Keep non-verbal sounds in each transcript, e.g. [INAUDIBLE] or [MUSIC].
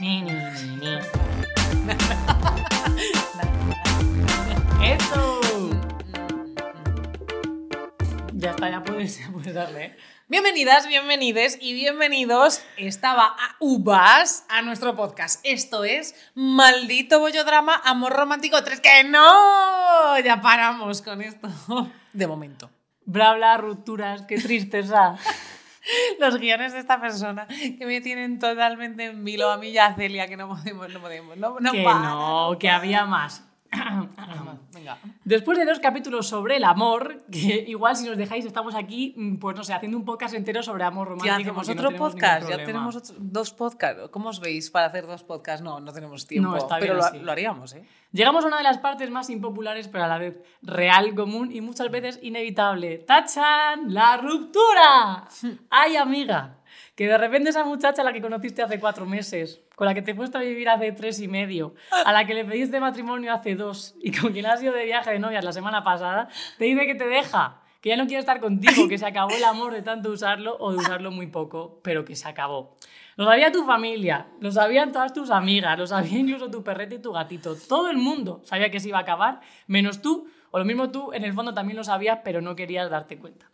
Ni, ni, ni, ni. ¡Eso! Ya está, ya puedes, darle. ¿eh? Bienvenidas, bienvenides y bienvenidos. Estaba a Uvas a nuestro podcast. Esto es Maldito Bollodrama, Amor Romántico 3. ¡Que no! Ya paramos con esto. De momento. Bla, bla, rupturas, qué tristeza. [LAUGHS] Los guiones de esta persona que me tienen totalmente en vilo a mí y a Celia, que no podemos, no podemos, no, no que para. no, que había más. [COUGHS] Venga. Después de dos capítulos sobre el amor, que igual si nos dejáis estamos aquí, mm, pues no sé, haciendo un podcast entero sobre amor romántico. Ya hacemos no otro tenemos podcast, ya tenemos otro- dos podcasts. ¿Cómo os veis para hacer dos podcasts? No, no tenemos tiempo, No, está pero lo, lo haríamos, ¿eh? Llegamos a una de las partes más impopulares, pero a la vez real, común y muchas veces inevitable. ¡Tachan! ¡La ruptura! [LAUGHS] ¡Ay, amiga! Que de repente esa muchacha a la que conociste hace cuatro meses, con la que te fuiste a vivir hace tres y medio, a la que le pediste matrimonio hace dos y con quien has ido de viaje de novias la semana pasada, te dice que te deja, que ya no quiere estar contigo, que se acabó el amor de tanto usarlo o de usarlo muy poco, pero que se acabó. Lo sabía tu familia, lo sabían todas tus amigas, lo sabía incluso tu perrete y tu gatito. Todo el mundo sabía que se iba a acabar, menos tú, o lo mismo tú, en el fondo también lo sabías, pero no querías darte cuenta.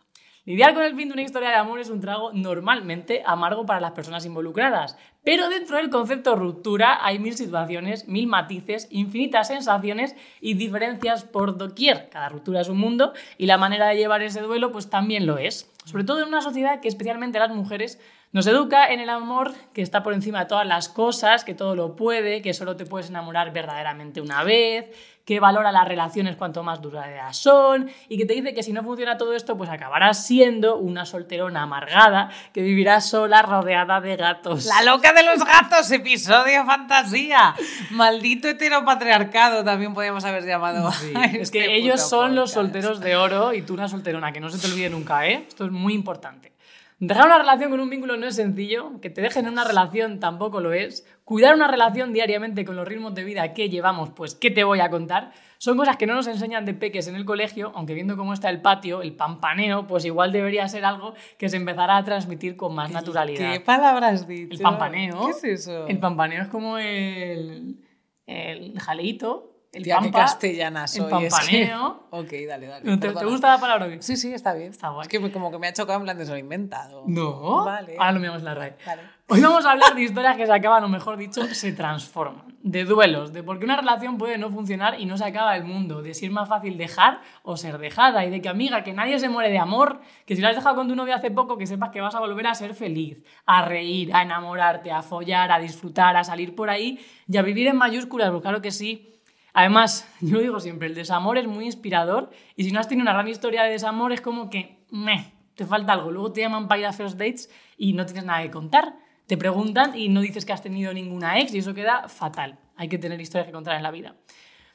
Lidiar con el fin de una historia de amor es un trago normalmente amargo para las personas involucradas, pero dentro del concepto ruptura hay mil situaciones, mil matices, infinitas sensaciones y diferencias por doquier. Cada ruptura es un mundo y la manera de llevar ese duelo pues también lo es. Sobre todo en una sociedad que especialmente las mujeres nos educa en el amor que está por encima de todas las cosas, que todo lo puede, que solo te puedes enamorar verdaderamente una vez, que valora las relaciones cuanto más duraderas son y que te dice que si no funciona todo esto, pues acabarás siendo una solterona amargada que vivirá sola rodeada de gatos. La loca de los gatos, episodio fantasía. Maldito heteropatriarcado, también podríamos haber llamado. Sí, [LAUGHS] a es este que ellos puto son los podcast. solteros de oro y tú una solterona, que no se te olvide nunca, ¿eh? Esto es muy importante. Dejar una relación con un vínculo no es sencillo, que te dejen en una relación tampoco lo es. Cuidar una relación diariamente con los ritmos de vida que llevamos, pues ¿qué te voy a contar? Son cosas que no nos enseñan de peques en el colegio, aunque viendo cómo está el patio, el pampaneo, pues igual debería ser algo que se empezará a transmitir con más naturalidad. ¿Qué palabras dicho? El pampaneo. ¿Qué es eso? El pampaneo es como el, el jaleíto, el Tía, qué pampa, castellana el soy. es que- pampaneo. [LAUGHS] Ok, dale, dale. ¿Te, te gusta la palabra? qué? Sí, sí, está bien. Está guay. Es que como que me ha chocado en plan de se lo he inventado. No. Vale. Ahora lo miramos la RAE. Vale. Hoy vamos a hablar de historias que se acaban, o mejor dicho, se transforman. De duelos, de por qué una relación puede no funcionar y no se acaba el mundo. De si es más fácil dejar o ser dejada. Y de que, amiga, que nadie se muere de amor. Que si lo has dejado con tu novia hace poco, que sepas que vas a volver a ser feliz. A reír, a enamorarte, a follar, a disfrutar, a salir por ahí y a vivir en mayúsculas. Porque claro que sí. Además, [LAUGHS] yo digo siempre, el desamor es muy inspirador y si no has tenido una gran historia de desamor es como que, meh, te falta algo. Luego te llaman para ir a first dates y no tienes nada que contar. Te preguntan y no dices que has tenido ninguna ex y eso queda fatal. Hay que tener historias que contar en la vida.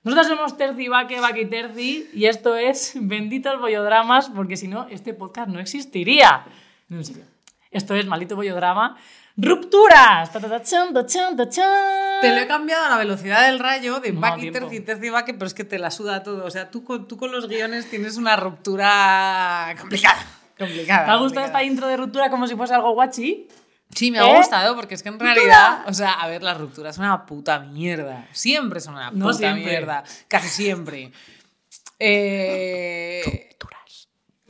Nosotros somos Terci Baque, Baque y Terci y esto es [LAUGHS] Benditos Bollodramas porque si no, este podcast no existiría. No, en serio. Esto es Maldito Bollodrama. ¡Rupturas! Te lo he cambiado a la velocidad del rayo de No, Baki, tiempo. Terci, Terci, Baki, pero es que te la suda todo. O sea, tú con, tú con los guiones tienes una ruptura complicada. Complicada. ¿Te ha gustado esta intro de ruptura como si fuese algo guachi? Sí, me ha ¿Eh? gustado porque es que en realidad, o sea, a ver, las rupturas son una puta mierda. Siempre son una puta mierda. Casi siempre. Eh,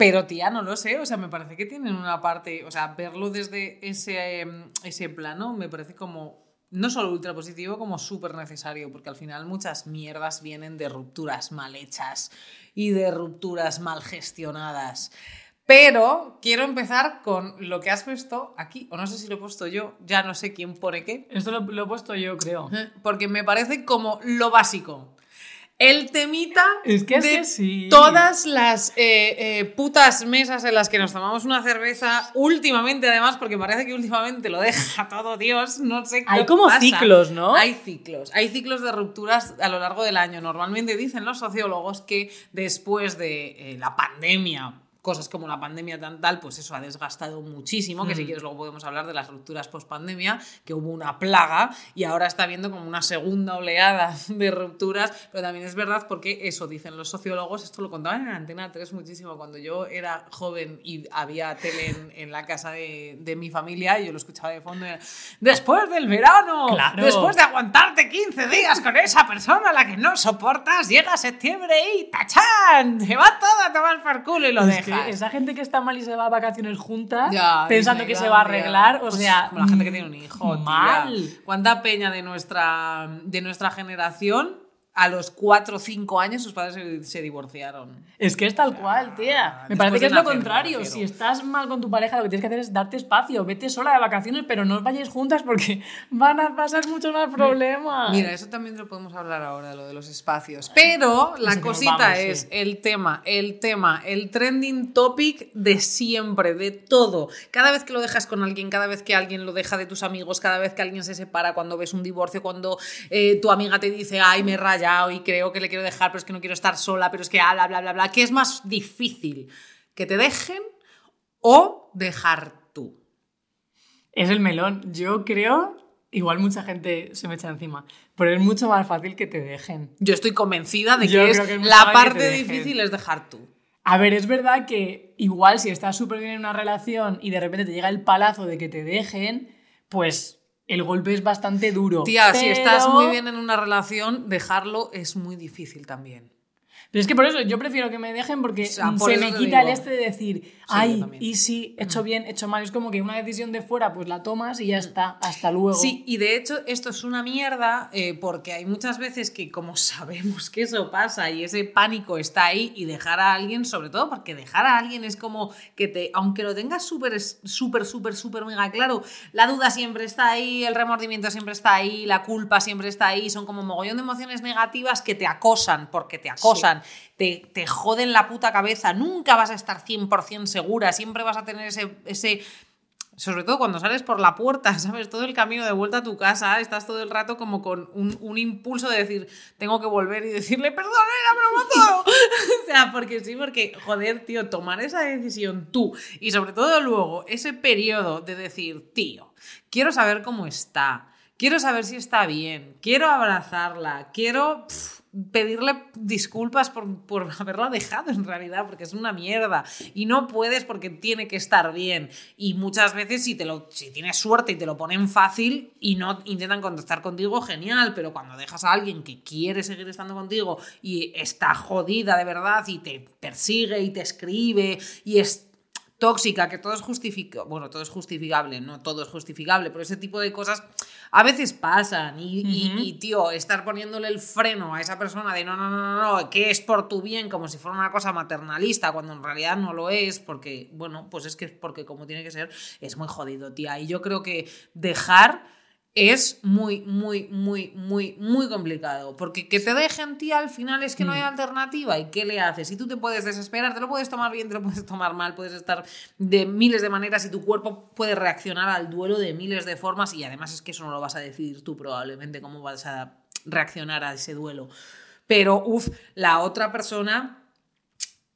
pero tía, no lo sé, o sea, me parece que tienen una parte, o sea, verlo desde ese, em, ese plano me parece como no solo ultra positivo, como súper necesario, porque al final muchas mierdas vienen de rupturas mal hechas y de rupturas mal gestionadas. Pero quiero empezar con lo que has puesto aquí, o no sé si lo he puesto yo, ya no sé quién pone qué, Esto lo, lo he puesto yo, creo. porque me parece como lo básico. El temita Es que de sí. todas las eh, eh, putas mesas en las que nos tomamos una cerveza, últimamente además, porque parece que últimamente lo deja todo Dios, no sé qué Hay como pasa. ciclos, ¿no? Hay ciclos, hay ciclos de rupturas a lo largo del año. Normalmente dicen los sociólogos que después de eh, la pandemia cosas como la pandemia tan tal, pues eso ha desgastado muchísimo, que si Mm. quieres luego podemos hablar de las rupturas post pandemia, que hubo una plaga y ahora está habiendo como una segunda oleada [LAUGHS] de rupturas, pero también es verdad porque eso dicen los sociólogos, esto lo contaban en Antena 3 muchísimo, cuando yo era joven y había tele en, en la casa de, de mi familia, y yo lo escuchaba de fondo, y era, después del verano, Claro. después de aguantarte 15 días con esa persona a la que no soportas, llega septiembre y ¡tachán! Se va todo a tomar por culo y lo Es esa gente que está mal y se va a vacaciones juntas, Ya, pensando que se va a arreglar, o Pues sea. como la gente que tiene un hijo. tía. Mal. ¿Cuánta peña de nuestra, de nuestra generación a los 4 o 5 años sus padres se, se divorciaron? Es que es tal cual, tía. Me parece que es lo nacer, contrario. Si estás mal con tu pareja, lo que tienes que hacer es darte espacio. Vete sola de vacaciones, pero no os vayáis juntas porque [LAUGHS] van a pasar muchos más problemas. Mira, eso también lo podemos hablar ahora, lo de los espacios. Pero la cosita vamos, es sí. el tema, el tema, el trending topic de siempre, de todo. Cada vez que lo dejas con alguien, cada vez que alguien lo deja de tus amigos, cada vez que alguien se separa, cuando ves un divorcio, cuando eh, tu amiga te dice, ay, me he rayado y creo que le quiero dejar, pero es que no quiero estar sola, pero es que bla, bla, bla, bla. ¿Qué es más difícil? ¿Que te dejen o dejar tú? Es el melón. Yo creo, igual mucha gente se me echa encima, pero es mucho más fácil que te dejen. Yo estoy convencida de que, es, que es la parte difícil es dejar tú. A ver, es verdad que igual si estás súper bien en una relación y de repente te llega el palazo de que te dejen, pues el golpe es bastante duro. Tía, si estás muy bien en una relación, dejarlo es muy difícil también. Pero es que por eso yo prefiero que me dejen porque O sea, por se me quita el este de decir, ay, y sí, he hecho bien, he hecho mal. Es como que una decisión de fuera, pues la tomas y ya está, hasta luego. Sí, y de hecho esto es una mierda eh, porque hay muchas veces que como [LAUGHS] sabemos que eso pasa y ese pánico está ahí y dejar a alguien, sobre todo porque dejar a alguien es como que te, aunque lo tengas súper, súper, súper, súper mega claro, la duda siempre está ahí, el remordimiento siempre está ahí, la culpa siempre está ahí, son como mogollón de emociones negativas que te acosan porque te acosan, te, te joden la puta cabeza, nunca vas a estar 100% segura, siempre vas a tener ese... ese sobre todo cuando sales por la puerta, [LAUGHS] ¿sabes? Todo el camino de vuelta a tu casa, estás todo el rato como con un, un impulso de decir, tengo que volver y decirle, perdón, era broma todo. [LAUGHS] o sea, porque sí, porque, joder, tío, tomar esa decisión tú y sobre todo luego ese periodo de decir, tío, quiero saber cómo está, quiero saber si está bien, quiero abrazarla, quiero pedirle disculpas por, por [LAUGHS] haberla dejado en realidad, porque es una mierda. Y no puedes porque tiene que estar bien. Y muchas veces si, te lo, si tienes suerte y te lo ponen fácil y no intentan contactar contigo, genial. Pero cuando dejas a alguien que quiere seguir estando contigo y está jodida de verdad y te persigue y te escribe y es tóxica, que todo es justificable, bueno, todo es justificable, no todo es justificable, pero ese tipo de cosas a veces pasan y, y- y, tío, estar poniéndole el freno a esa persona de no, no, no, no, no, que es por tu bien, como si fuera una cosa maternalista, cuando en realidad no lo es, porque, bueno, pues es que es porque como tiene que ser, es muy jodido, tía. Y yo creo que dejar es muy, muy, muy, muy, muy complicado. Porque que te dejen, tía, al final es que no hay alternativa. ¿Y qué le haces? Si tú te puedes desesperar, te lo puedes tomar bien, te lo puedes tomar mal, puedes estar de miles de maneras y tu cuerpo puede reaccionar al duelo de miles de formas. Y además es que eso no lo vas a decidir tú probablemente, cómo vas a reaccionar a ese duelo. Pero, uff, la otra persona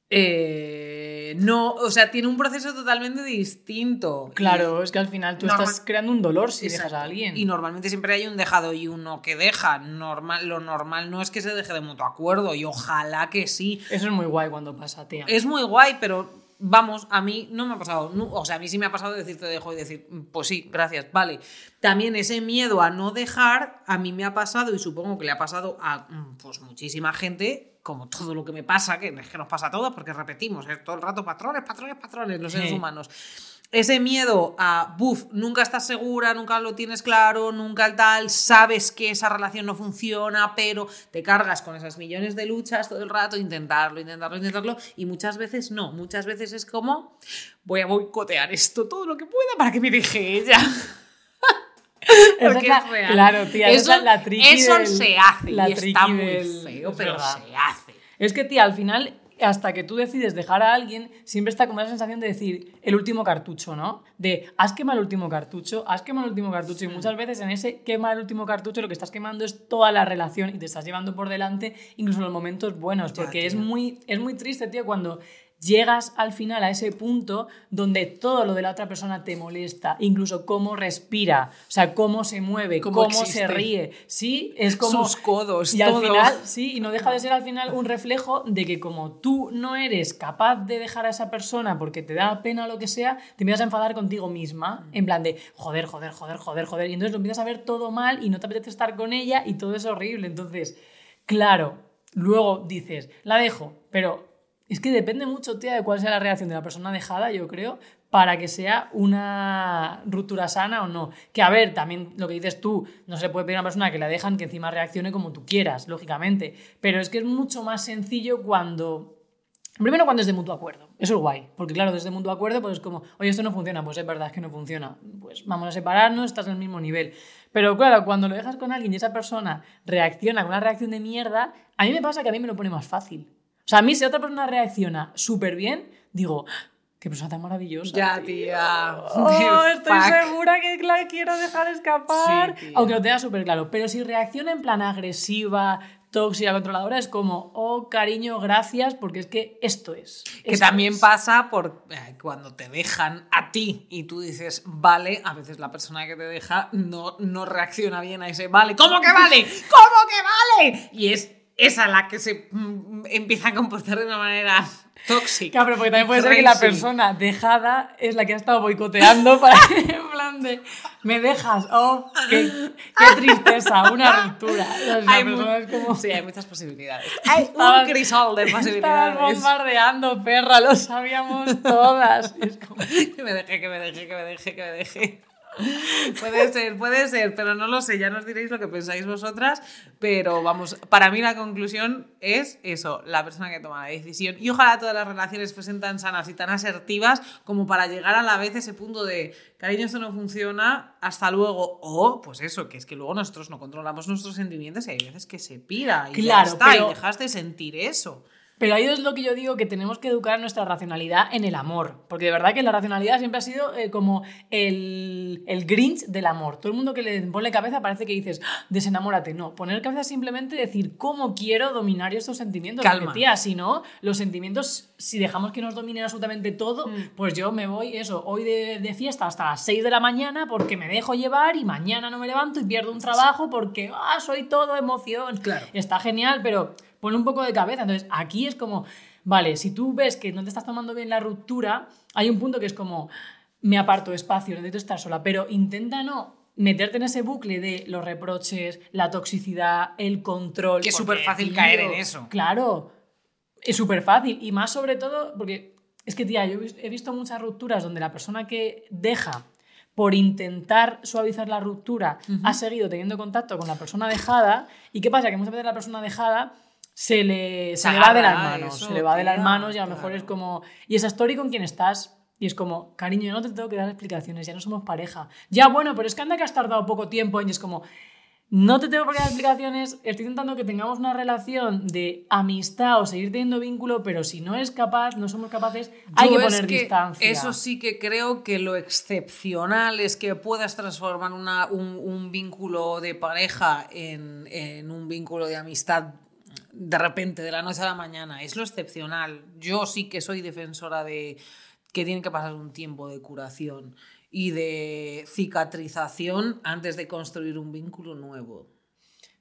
eh, no, o sea, tiene un proceso totalmente distinto. Claro, es que al final tú Normal- estás creando un dolor si dejas a alguien. Y normalmente siempre hay un dejado y uno que deja. Normal, lo normal no es que se deje de mutuo acuerdo y ojalá que sí. Eso es muy guay cuando pasa, tía. Es muy guay, pero vamos, a mí no me ha pasado. O sea, a mí sí me ha pasado decir te dejo y decir, "Mm, pues sí, gracias, vale. También ese miedo a no dejar, a mí me ha pasado y supongo que le ha pasado a mm, pues muchísima gente. Como todo lo que me pasa, que es que nos pasa a todos, porque repetimos es todo el rato patrones, patrones, patrones, los seres Sí. humanos ese miedo a, buf, nunca estás segura, nunca lo tienes claro, nunca el tal, sabes que esa relación no funciona, pero te cargas con esas millones de luchas todo el rato, intentarlo, intentarlo, intentarlo, y muchas veces no, muchas veces es como, voy a boicotear esto todo lo que pueda para que me deje ella. [LAUGHS] Porque es la- es real. Claro, tía, eso, es la eso del- se hace la y está triqui muy del- feo, pero verdad. se hace. Es que, tía, al final, hasta que tú decides dejar a alguien, siempre está como la sensación de decir el último cartucho, ¿no? De, has quemado el último cartucho, has quemado el último cartucho. Y muchas veces en ese quema el último cartucho lo que estás quemando es toda la relación y te estás llevando por delante incluso los momentos buenos. Ya, Porque es muy, es muy triste, tío, cuando llegas al final a ese punto donde todo lo de la otra persona te molesta, incluso cómo respira, o sea, cómo se mueve, Cómo cómo, se ríe. Sí, es como. Sus codos, Y al todo. final, sí, y no deja de ser al final un reflejo de que como tú no eres capaz de dejar a esa persona porque te da pena o lo que sea, te empiezas a enfadar contigo misma, en plan de joder, joder, joder, joder, joder, y entonces lo empiezas a ver todo mal y no te apetece estar con ella y todo es horrible. Entonces, claro, luego dices, la dejo, pero es que depende mucho, tía, de cuál sea la reacción de la persona dejada, yo creo, para que sea una ruptura sana o no. Que a ver, también lo que dices tú, no se puede pedir a una persona que la dejan que encima reaccione como tú quieras, lógicamente. Pero es que es mucho más sencillo cuando. Primero cuando es de mutuo acuerdo. Eso es guay. Porque claro, desde mutuo acuerdo, pues es como, oye, esto no funciona, pues es verdad que no funciona. Pues vamos a separarnos, estás en el mismo nivel. Pero claro, cuando lo dejas con alguien y esa persona reacciona con una reacción de mierda, a mí me pasa que a mí me lo pone más fácil. O sea, a mí si otra persona reacciona súper bien, digo, "Ah, qué persona tan maravillosa. Ya, tía. Oh, [LAUGHS] estoy Fuck. segura que la quiero dejar escapar. Sí. Aunque lo tenga súper claro. Pero si reacciona en plan agresiva, tóxica, controladora, es como, oh, cariño, gracias, porque es que esto es. Que también es. pasa por eh, cuando te dejan a ti y tú dices, vale, a veces la persona que te deja no, no reacciona bien a ese vale. ¿Cómo que vale? [LAUGHS] ¿Cómo que vale? Y es esa la que se mm, empieza a comportar de una manera tóxica. Claro, pero porque también puede ser que la persona dejada es la que ha estado boicoteando [LAUGHS] para en plan de me dejas, oh, qué, qué tristeza, una ruptura. Hay, es como sí, hay muchas posibilidades. [LAUGHS] Hay Estabas- un crisol de Estabas posibilidades. bombardeando, perra, lo sabíamos todas. Y es como- [LAUGHS] Que me deje, que me deje, que me deje, que me deje. Puede ser, puede ser, pero no lo sé, ya nos diréis lo que pensáis vosotras, pero vamos, para mí la conclusión es eso, la persona que toma la decisión. Y ojalá todas las relaciones fuesen tan sanas y tan asertivas como para llegar a la vez ese punto de, cariño, esto no funciona, hasta luego. O, pues eso, que es que luego nosotros no controlamos nuestros sentimientos y hay veces que se pira y ya Claro, está, pero- y dejas de sentir eso. Pero ahí es lo que yo digo, que tenemos que educar nuestra racionalidad en el amor. Porque de verdad que la racionalidad siempre ha sido eh, como el, el Grinch del amor. Todo el mundo que le pone cabeza parece que dices, "Ah, desenamórate. No, poner cabeza es simplemente decir, ¿cómo quiero dominar yo estos sentimientos? Calma. Tía, si no, los sentimientos, si dejamos que nos dominen absolutamente todo, Mm. pues yo me voy, eso, hoy de, de fiesta hasta las 6 de la mañana porque me dejo llevar y mañana no me levanto y pierdo un trabajo porque, ah, soy todo emoción. Claro. Está genial, pero pon un poco de cabeza. Entonces, aquí es como, vale, si tú ves que no te estás tomando bien la ruptura, hay un punto que es como, me aparto espacio, necesito estar sola, pero intenta no meterte en ese bucle de los reproches, la toxicidad, el control. Que es superfácil tío, caer en eso. Claro, es súper fácil. Y más sobre todo, porque es que, tía, yo he visto muchas rupturas donde la persona que deja por intentar suavizar la ruptura ha seguido teniendo contacto con la persona dejada. ¿Y qué pasa? Que muchas veces la persona dejada se le, se le va de las manos. eso, se le va de las manos y a lo mejor claro. es como. ¿Y esa story con quién estás? Y es como, cariño, yo no te tengo que dar explicaciones, ya no somos pareja. Ya, bueno, pero es que anda que has tardado poco tiempo y es como, no te tengo por qué dar explicaciones, estoy intentando que tengamos una relación de amistad o seguir teniendo vínculo, pero si no es capaz, no somos capaces, hay Yo que poner distancia. Eso sí que creo que lo excepcional es que puedas transformar una- un, un vínculo de pareja en, en un vínculo de amistad de repente, de la noche a la mañana. Es lo excepcional. Yo sí que soy defensora de que tiene que pasar un tiempo de curación y de cicatrización antes de construir un vínculo nuevo.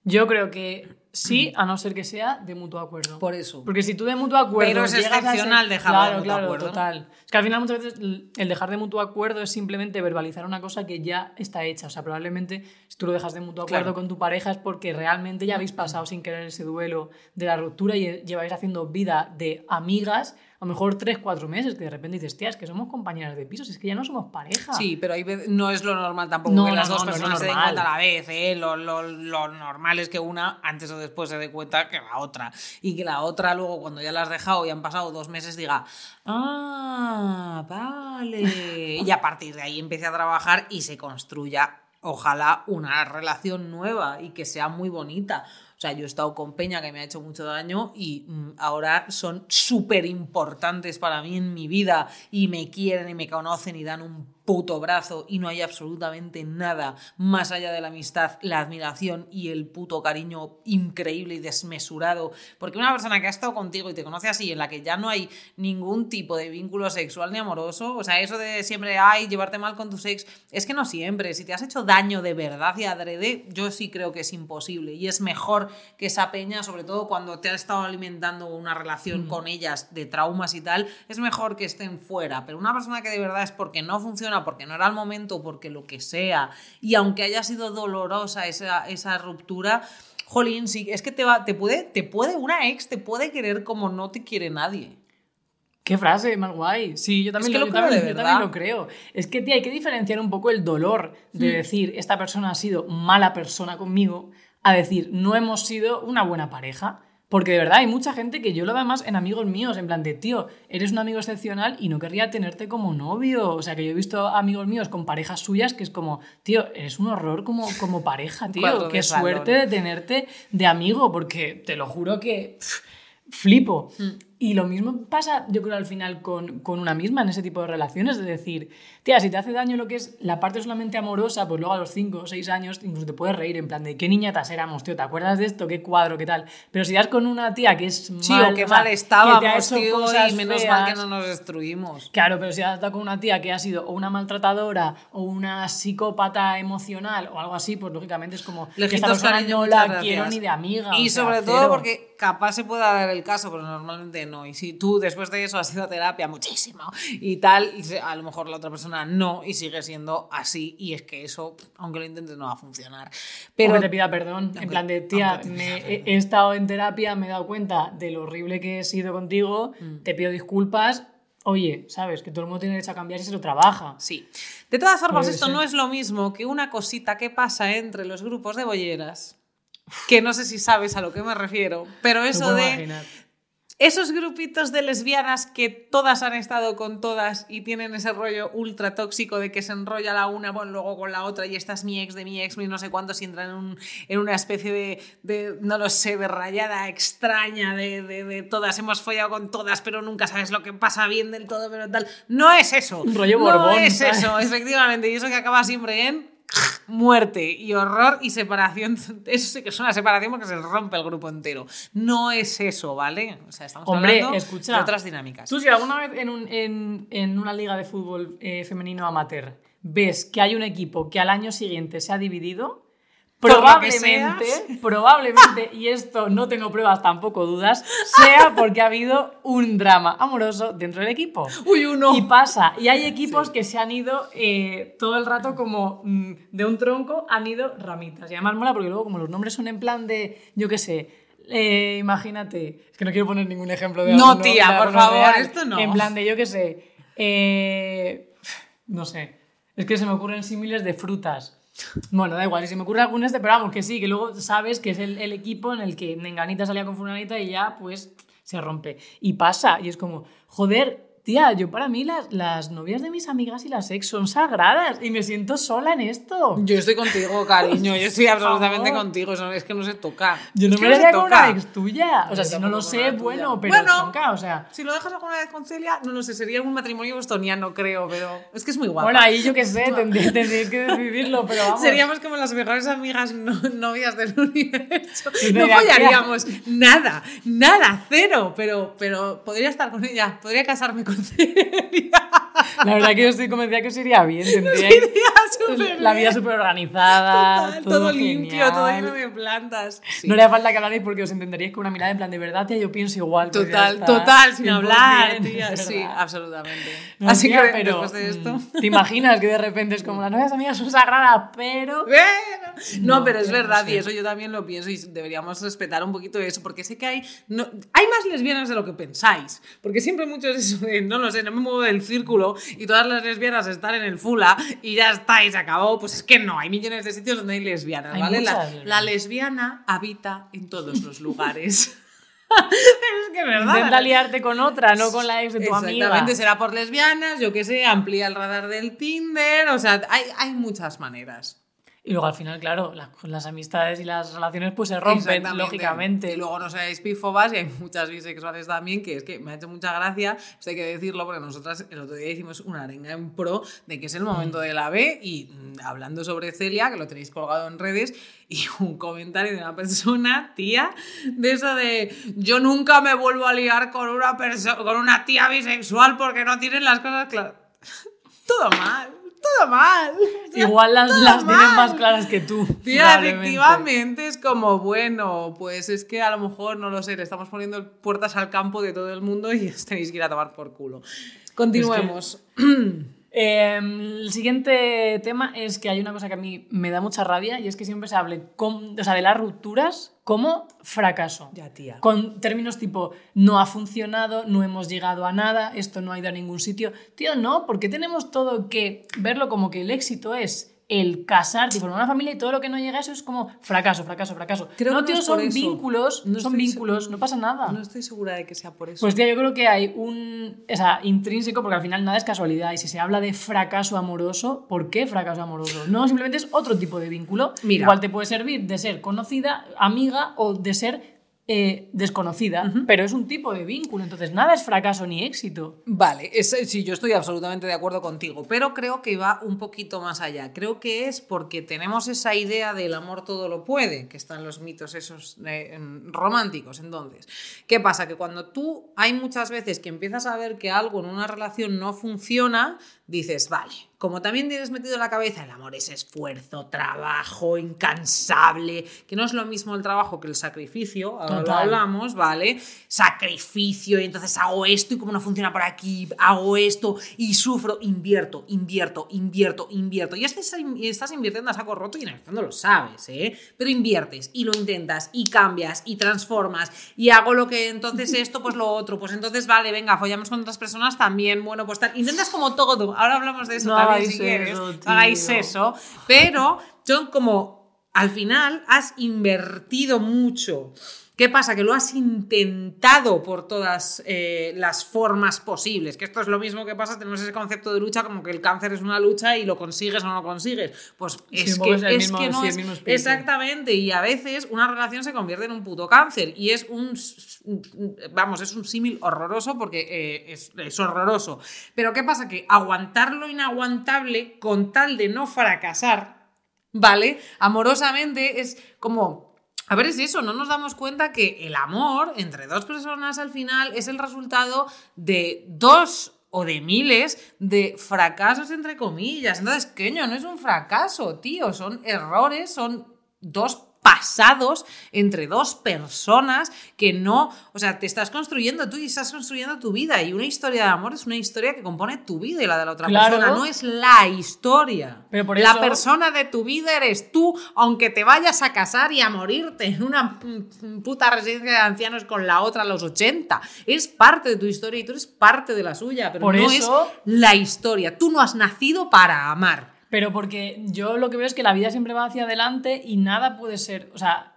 Yo creo que sí, a no ser que sea de mutuo acuerdo. Por eso. Porque si tú de mutuo acuerdo. Pero es excepcional dejarlo de claro, mutuo claro, acuerdo. Total. Es que al final muchas veces el dejar de mutuo acuerdo es simplemente verbalizar una cosa que ya está hecha. O sea, probablemente si tú lo dejas de mutuo acuerdo Claro. con tu pareja es porque realmente ya habéis pasado sin querer ese duelo de la ruptura y lleváis haciendo vida de amigas a lo mejor tres, cuatro meses, que de repente dices, tía, es que somos compañeras de pisos, es que ya no somos pareja. Sí, pero ve- no es lo normal tampoco No, que no, las dos no personas se den cuenta a la vez. ¿eh? Lo, lo- lo normal es que una antes o después se dé cuenta que la otra. Y que la otra luego, cuando ya la has dejado y han pasado dos meses, diga, ah, vale. [LAUGHS] y a partir de ahí empiece a trabajar y se construya, ojalá, una relación nueva y que sea muy bonita. O sea, yo he estado con Peña que me ha hecho mucho daño y mm, ahora son súper importantes para mí en mi vida y me quieren y me conocen y dan un puto brazo y no hay absolutamente nada más allá de la amistad, la admiración y el puto cariño increíble y desmesurado. Porque una persona que ha estado contigo y te conoce así, en la que ya no hay ningún tipo de vínculo sexual ni amoroso, o sea, eso de siempre, ay, llevarte mal con tu sex, es que no siempre. Si te has hecho daño de verdad y adrede, yo sí creo que es imposible. Y es mejor que esa peña, sobre todo cuando te has estado alimentando una relación con ellas de traumas y tal, es mejor que estén fuera. Pero una persona que de verdad es porque no funciona porque no era el momento, porque lo que sea, y aunque haya sido dolorosa esa, esa ruptura, jolín, sí, es que te, va, te, puede, te puede, una ex te puede querer como no te quiere nadie. Qué frase más guay. Sí, yo también, Es que lo, lo yo también- creo yo también lo creo. Es que, tía, hay que diferenciar un poco el dolor de Hmm. decir, esta persona ha sido mala persona conmigo, a decir, no hemos sido una buena pareja. Porque de verdad hay mucha gente que yo lo veo más en amigos míos, en plan de, tío, eres un amigo excepcional y no querría tenerte como novio. O sea, que yo he visto amigos míos con parejas suyas que es como, tío, eres un horror como, como pareja, [LAUGHS] tío. Qué suerte de tenerte de amigo, porque te lo juro que pff, flipo. Y lo mismo pasa, yo creo, al final con, con una misma en ese tipo de relaciones, de decir, tía, si te hace daño lo que es la parte solamente amorosa, pues luego a los 5 o 6 años incluso te puedes reír en plan de qué niñatas éramos, tío, ¿te acuerdas de esto? ¿Qué cuadro? ¿Qué tal? Pero si das con una tía que es Sí, mal, o qué o sea, mal que te ha estábamos, hecho tío, y menos mal que no nos destruimos. Claro, pero si has estado con una tía que ha sido o una maltratadora o una psicópata emocional o algo así, pues lógicamente es como que esta Lejitos, persona cariño, no la quiero gracias. ni de amiga. Y sea, sobre todo porque capaz se pueda dar el caso, pero normalmente no. Y si tú después de eso has ido a terapia muchísimo y tal, y a lo mejor la otra persona no y sigue siendo así. Y es que eso, aunque lo intentes, no va a funcionar. Pero Pero que te pida perdón, en Aunque- plan de, tía, aunque me, he, he estado en terapia, me he dado cuenta de lo horrible que he sido contigo, Mm. te pido disculpas. Oye, sabes que todo el mundo tiene derecho a cambiar si se lo trabaja. Sí. De todas formas, Puede esto ser. no es lo mismo que una cosita que pasa entre los grupos de bolleras. Que no sé si sabes a lo que me refiero, pero eso de imaginar. Esos grupitos de lesbianas que todas han estado con todas y tienen ese rollo ultra tóxico de que se enrolla la una bueno, luego con la otra y esta es mi ex de mi ex, mi no sé cuántos y entran en, un- en una especie de, de, no lo sé, de rayada extraña de, de, de todas hemos follado con todas pero nunca sabes lo que pasa bien del todo pero tal. No es eso. Un rollo no Borbón, es ¿sabes? eso, efectivamente. Y eso que acaba siempre en muerte y horror y separación. [LAUGHS] Eso sí que es una separación porque se rompe el grupo entero. No es eso, ¿vale? O sea, estamos Hombre, hablando escucha. de otras dinámicas. Tú si alguna vez en, un- en- en una liga de fútbol eh, femenino amateur ves que hay un equipo que al año siguiente se ha dividido, probablemente, probablemente, y esto no tengo pruebas tampoco dudas, sea porque ha habido un drama amoroso dentro del equipo. Uy, uno. Y pasa, y hay equipos que se han ido eh, todo el rato como mm, de un tronco, han ido ramitas. Y además mola porque luego como los nombres son en plan de, yo qué sé, eh, imagínate, es que no quiero poner ningún ejemplo de No, alguno- tía, de por favor, real. esto no. En plan de, yo qué sé, eh, no sé, es que se me ocurren símiles de frutas. Bueno, da igual, si se me ocurre algún este, pero vamos, que sí, que luego sabes que es el, el equipo en el que Menganita salía con Fulanita y ya, pues, se rompe. Y pasa, y es como, joder, tía, yo para mí las, las novias de mis amigas y las ex son sagradas y me siento sola en esto. Yo estoy contigo, cariño. Yo estoy [LAUGHS] absolutamente contigo. es que no se toca. Yo no Es me haría con una ex tuya. O sea, si no lo sé, bueno, pero Bueno. tronca, o sea... Si lo dejas alguna vez con Celia, no lo sé, sería un matrimonio bostoniano, creo, pero es que es muy guapa. Bueno, ahí yo qué sé, tendría- tendréis que decidirlo, pero vamos. Seríamos como las mejores amigas no- novias del [LAUGHS] universo. No follaríamos nada, nada, cero. Pero, pero podría estar con ella, podría casarme con Celia. La verdad que yo estoy convencida que os iría bien. Tendríais Sería súper la vida súper organizada. Total, todo, todo, limpio, todo lleno de plantas. Sí. No le haría falta que hablarais porque os entenderíais con una mirada en plan de verdad, tía, yo pienso igual. pues Total, total, sin 100%, hablar, tía. Sí, verdad. absolutamente. No, Así tía, que pero, después de esto. mm, ¿Te imaginas que de repente es como las novias amigas son sagradas, pero. Bueno. No, No, pero es pero no verdad, sé. y eso yo también lo pienso y deberíamos respetar un poquito eso, porque sé que hay, no, hay más lesbianas de lo que pensáis, porque siempre muchos eso de, no lo sé, no me muevo del círculo y todas las lesbianas están en el fula y ya está y se acabó, pues es que no, hay millones de sitios donde hay lesbianas, Hay ¿vale? La, la lesbiana habita en todos los lugares. [LAUGHS] es que es verdad. Intenta liarte con otra, no con la ex de tu amiga. Exactamente, será por lesbianas, yo qué sé, amplía el radar del Tinder, o sea, hay, hay muchas maneras. Y luego al final, claro, la- con las amistades y las relaciones pues se rompen, lógicamente. Y luego no seáis bifobas y hay muchas bisexuales también, que es que me ha hecho mucha gracia, esto hay que decirlo, porque nosotras el otro día hicimos una arenga en pro de que es el momento de la B y mm, hablando sobre Celia, que lo tenéis colgado en redes, y [LAUGHS] un comentario de una persona, tía, de eso de yo nunca me vuelvo a liar con una con una tía bisexual porque no tienen las cosas claras. [LAUGHS] Todo mal, todo mal. [LAUGHS] O sea, Igual las, las tienen mal. más claras que tú. Tía, efectivamente es como, bueno, pues es que a lo mejor, no lo sé, le estamos poniendo puertas al campo de todo el mundo y os tenéis que ir a tomar por culo. Continuemos. [CLEARS THROAT] Eh, el siguiente tema es que hay una cosa que a mí me da mucha rabia y es que siempre se hable con- o sea, de las rupturas como fracaso. Ya, tía. Con términos tipo, no ha funcionado, no hemos llegado a nada, esto no ha ido a ningún sitio. Tío, no, porque tenemos todo que verlo como que el éxito es el casarte y formar una familia y todo lo que no llega a eso es como fracaso, fracaso, fracaso. Creo no, tío, son eso. vínculos, No son vínculos, segura. no pasa nada. No estoy segura de que sea por eso. Pues tía, yo creo que hay un. O sea, intrínseco, porque al final nada es casualidad. Y si se habla de fracaso amoroso, ¿por qué fracaso amoroso? No, simplemente es otro tipo de vínculo. Mira. Igual te puede servir de ser conocida, amiga o de ser eh, desconocida, pero es un tipo de vínculo. Entonces, nada es fracaso ni éxito. Vale, es- sí, yo estoy absolutamente de acuerdo contigo, pero creo que va un poquito más allá. Creo que es porque tenemos esa idea del amor todo lo puede, que están los mitos esos eh, románticos. Entonces, ¿qué pasa? Que cuando tú hay muchas veces que empiezas a ver que algo en una relación no funciona, dices, vale, como también tienes metido en la cabeza, el amor es esfuerzo, trabajo, incansable, que no es lo mismo el trabajo que el sacrificio, ahora lo hablamos, ¿vale? Sacrificio, y entonces hago esto y como no funciona por aquí, hago esto y sufro, invierto, invierto, invierto, invierto. Y estás, y estás invirtiendo a saco roto y en el fondo lo sabes, ¿eh? Pero inviertes y lo intentas y cambias y transformas y hago lo que entonces [LAUGHS] esto, pues lo otro, pues entonces vale, venga, follamos con otras personas también, bueno, pues tal. Intentas como todo, ahora hablamos de eso No también si quieres, eso, hagáis eso, pero son como, al final has invertido mucho. ¿Qué pasa? Que lo has intentado por todas eh, las formas posibles. Que esto es lo mismo que pasa, tenemos ese concepto de lucha como que el cáncer es una lucha y lo consigues o no lo consigues. Pues es que, es mismo- que no sí, es-. Exactamente, y a veces una relación se convierte en un puto cáncer y es un, vamos, es un símil horroroso porque eh, es, es horroroso. Pero ¿qué pasa? Que aguantar lo inaguantable con tal de no fracasar, ¿vale? Amorosamente es como... A ver, es eso, no nos damos cuenta que el amor entre dos personas al final es el resultado de dos o de miles de fracasos entre comillas. Entonces, coño, no es un fracaso, tío, son errores, son dos pasados entre dos personas que no, o sea, te estás construyendo tú y estás construyendo tu vida y una historia de amor es una historia que compone tu vida y la de la otra Claro. persona, no es la historia. Pero por la eso- persona de tu vida eres tú, aunque te vayas a casar y a morirte en una puta residencia de ancianos con la otra a los 80. Es parte de tu historia y tú eres parte de la suya, pero Por no eso- es la historia. Tú no has nacido para amar. Pero porque yo lo que veo es que la vida siempre va hacia adelante y nada puede ser, o sea,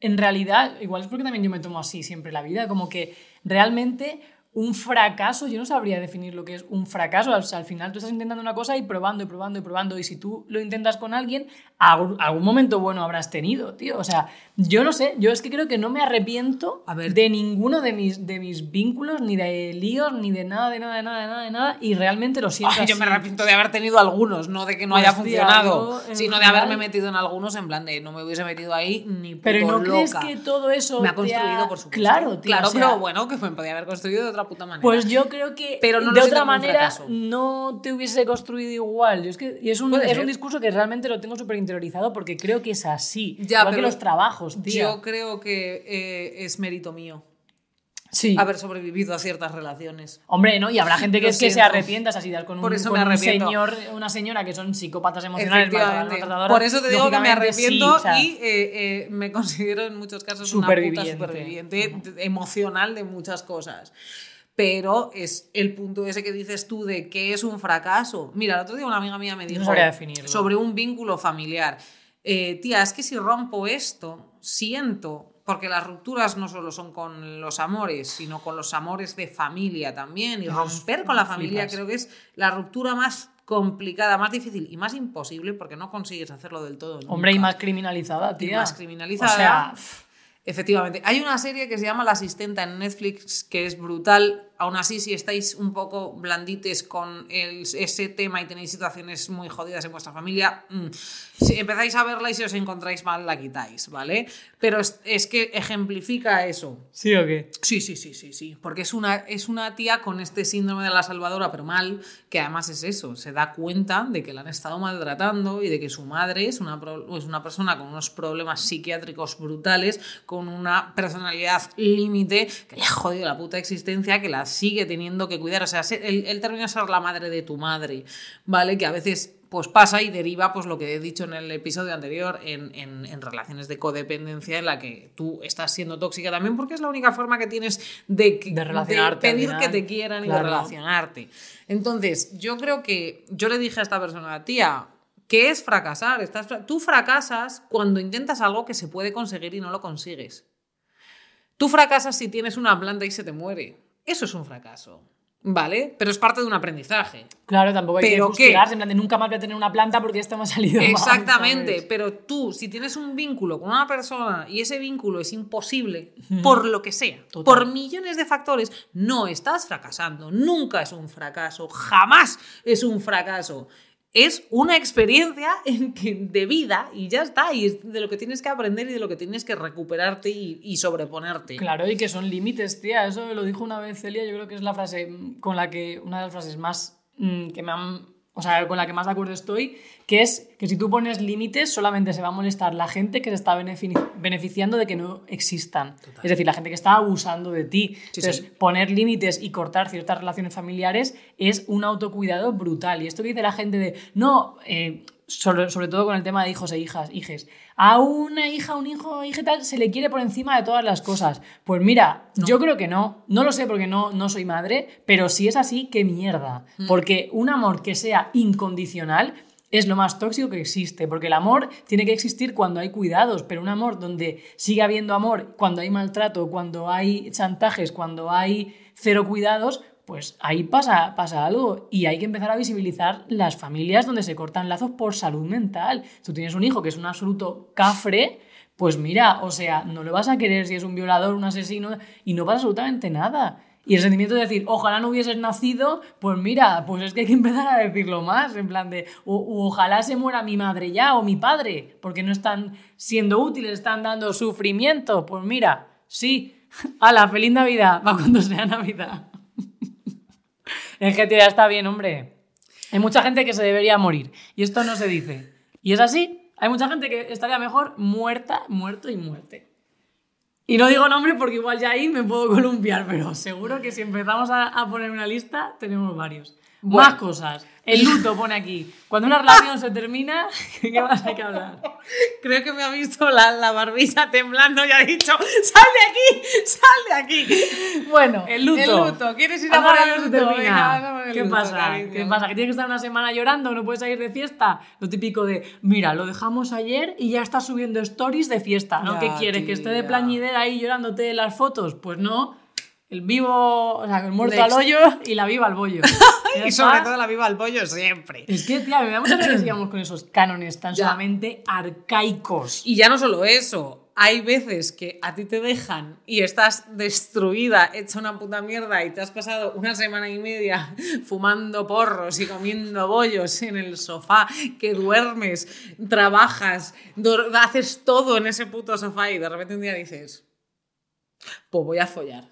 en realidad, igual es porque también yo me tomo así siempre la vida, como que realmente un fracaso, yo no sabría definir lo que es un fracaso, o sea, al final tú estás intentando una cosa y probando y probando y probando y si tú lo intentas con alguien, algún, algún momento bueno habrás tenido, tío, o sea, yo no sé, yo es que creo que no me arrepiento A ver. de ninguno de mis, de mis vínculos, ni de líos, ni de nada, de nada, de nada, de nada, de nada, y realmente lo siento Ay, yo me arrepiento de haber tenido algunos, no de que no haya funcionado, sino de haberme metido en algunos en plan de no me hubiese metido ahí ni puto Pero ¿no crees que todo eso me ha construido, por supuesto. Claro, tío, Claro, o sea, pero bueno, que me podía haber construido de otra puta manera. Pues yo creo que Pero no de otra manera no te hubiese construido igual. Yo es que, y es un, es un discurso que realmente lo tengo súper interiorizado porque creo que es así. Ya, igual que los trabajos, tío. yo creo que eh, es mérito mío sí. haber sobrevivido a ciertas relaciones. Hombre, ¿no? Y habrá gente que es que se arrepienta esas ideas con, un, Por eso con me un arrepiento. señor, una señora que son psicópatas emocionales, Por eso te digo que me sí, arrepiento o sea, y eh, eh, me [LAUGHS] considero en muchos casos una puta superviviente emocional de muchas cosas. Pero es el punto ese que dices tú de qué es un fracaso. Mira, el otro día una amiga mía me dijo sobre un vínculo familiar. Eh, tía, es que si rompo esto, siento, porque las rupturas no solo son con los amores, sino con los amores de familia también. Y romper con la familia flipas. creo que es la ruptura más complicada, más difícil y más imposible porque no consigues hacerlo del todo. nunca. Hombre, y más criminalizada, Y tía. más criminalizada. O sea, Efectivamente. Hay una serie que se llama La Asistenta en Netflix que es brutal. Aún así, si estáis un poco blandites con el- ese tema y tenéis situaciones muy jodidas en vuestra familia, mm, si empezáis a verla y si os encontráis mal, la quitáis, ¿vale? Pero es, es que ejemplifica eso. ¿Sí o qué? Sí, sí, sí, sí, sí. Porque es una, es una tía con este síndrome de la salvadora, pero mal, que además es eso. Se da cuenta de que la han estado maltratando y de que su madre es una, es una persona con unos problemas psiquiátricos brutales, con una personalidad límite, que le ha jodido la puta existencia, que la sigue teniendo que cuidar. O sea, el término es ser la madre de tu madre, ¿vale? Que a veces pues pasa y deriva pues lo que he dicho en el episodio anterior en, en- en relaciones de codependencia en la que tú estás siendo tóxica también porque es la única forma que tienes de, De relacionarte pedir final. que te quieran y de relacionarte. Entonces, yo creo que yo le dije a esta persona, tía, ¿qué es fracasar? Estás tú fracasas cuando intentas algo que se puede conseguir y no lo consigues. Tú fracasas si tienes una planta y se te muere. Eso es un fracaso. ¿Vale? Pero es parte de un aprendizaje. Claro, tampoco hay ¿Pero que en plan de nunca más voy a tener una planta porque esto me ha salido Exactamente, pero tú, si tienes un vínculo con una persona y ese vínculo es imposible, por lo que sea, Total. por millones de factores, no estás fracasando. Nunca es un fracaso, jamás es un fracaso. Es una experiencia [LAUGHS] de vida y ya está, y es de lo que tienes que aprender y de lo que tienes que recuperarte y, y sobreponerte. Claro, y que son límites, tía. Eso lo dijo una vez Celia, yo creo que es la frase mm, con la que, una de las frases más mm, que me han, o sea, con la que más de acuerdo estoy, que es que si tú pones límites solamente se va a molestar la gente que se está benefi- beneficiando de que no existan. Es decir, la gente que está abusando de ti. Sí, Entonces, sí. poner límites y cortar ciertas relaciones familiares es un autocuidado brutal. Y esto que dice la gente de, no, eh, sobre, sobre todo con el tema de hijos e hijas, hijes. A una hija, un hijo, hija tal, se le quiere por encima de todas las cosas. Pues mira, yo creo que no. No lo sé porque no, no soy madre, pero si es así, qué mierda. Porque un amor que sea incondicional es lo más tóxico que existe, porque el amor tiene que existir cuando hay cuidados, pero un amor donde sigue habiendo amor, cuando hay maltrato, cuando hay chantajes, cuando hay cero cuidados, pues ahí pasa, pasa algo y hay que empezar a visibilizar las familias donde se cortan lazos por salud mental. Tú tienes un hijo que es un absoluto cafre, pues mira, o sea, no lo vas a querer si es un violador, un asesino y no pasa absolutamente nada. Y el sentimiento de decir, ojalá no hubieses nacido, pues mira, pues es que hay que empezar a decirlo más, en plan de, o, ojalá se muera mi madre ya o mi padre, porque no están siendo útiles, están dando sufrimiento. Pues mira, sí, [LAUGHS] a la feliz Navidad, va cuando sea Navidad. Que tía, está bien, hombre. Hay mucha gente que se debería morir y esto no se dice. Y es así. Hay mucha gente que estaría mejor muerta, muerto y muerte. Y no digo nombre porque igual ya ahí me puedo columpiar, pero seguro que si empezamos a, a poner una lista, tenemos varios. Bueno. Más cosas. El luto pone aquí. Cuando una relación se termina, [LAUGHS] ¿qué más hay que hablar? Creo que me ha visto la, la barbilla temblando y ha dicho, ¡sal de aquí! ¡Sal de aquí! Bueno, El luto. El luto. ¿Quieres ir a por el luto? Venga, ¿Qué luto, pasa? cariño. ¿Qué pasa? ¿Que tienes que estar una semana llorando? ¿No puedes salir de fiesta? Lo típico de, mira, lo dejamos ayer y ya estás subiendo stories de fiesta. ¿No? Ya, ¿Qué quieres? ¿Que esté de plañidera ahí llorándote las fotos? Pues no. El vivo, o sea, el muerto Next. al hoyo y la viva al bollo. [LAUGHS] Y sobre todo la viva al pollo siempre. Es que, tía, me da mucha pena que sigamos con esos cánones tan Ya. solamente arcaicos. Y ya no solo eso, hay veces que a ti te dejan y estás destruida, hecha una puta mierda y te has pasado una semana y media [LAUGHS] fumando porros y comiendo bollos en el sofá, que duermes, trabajas, haces todo en ese puto sofá y de repente un día dices, pues voy a follar.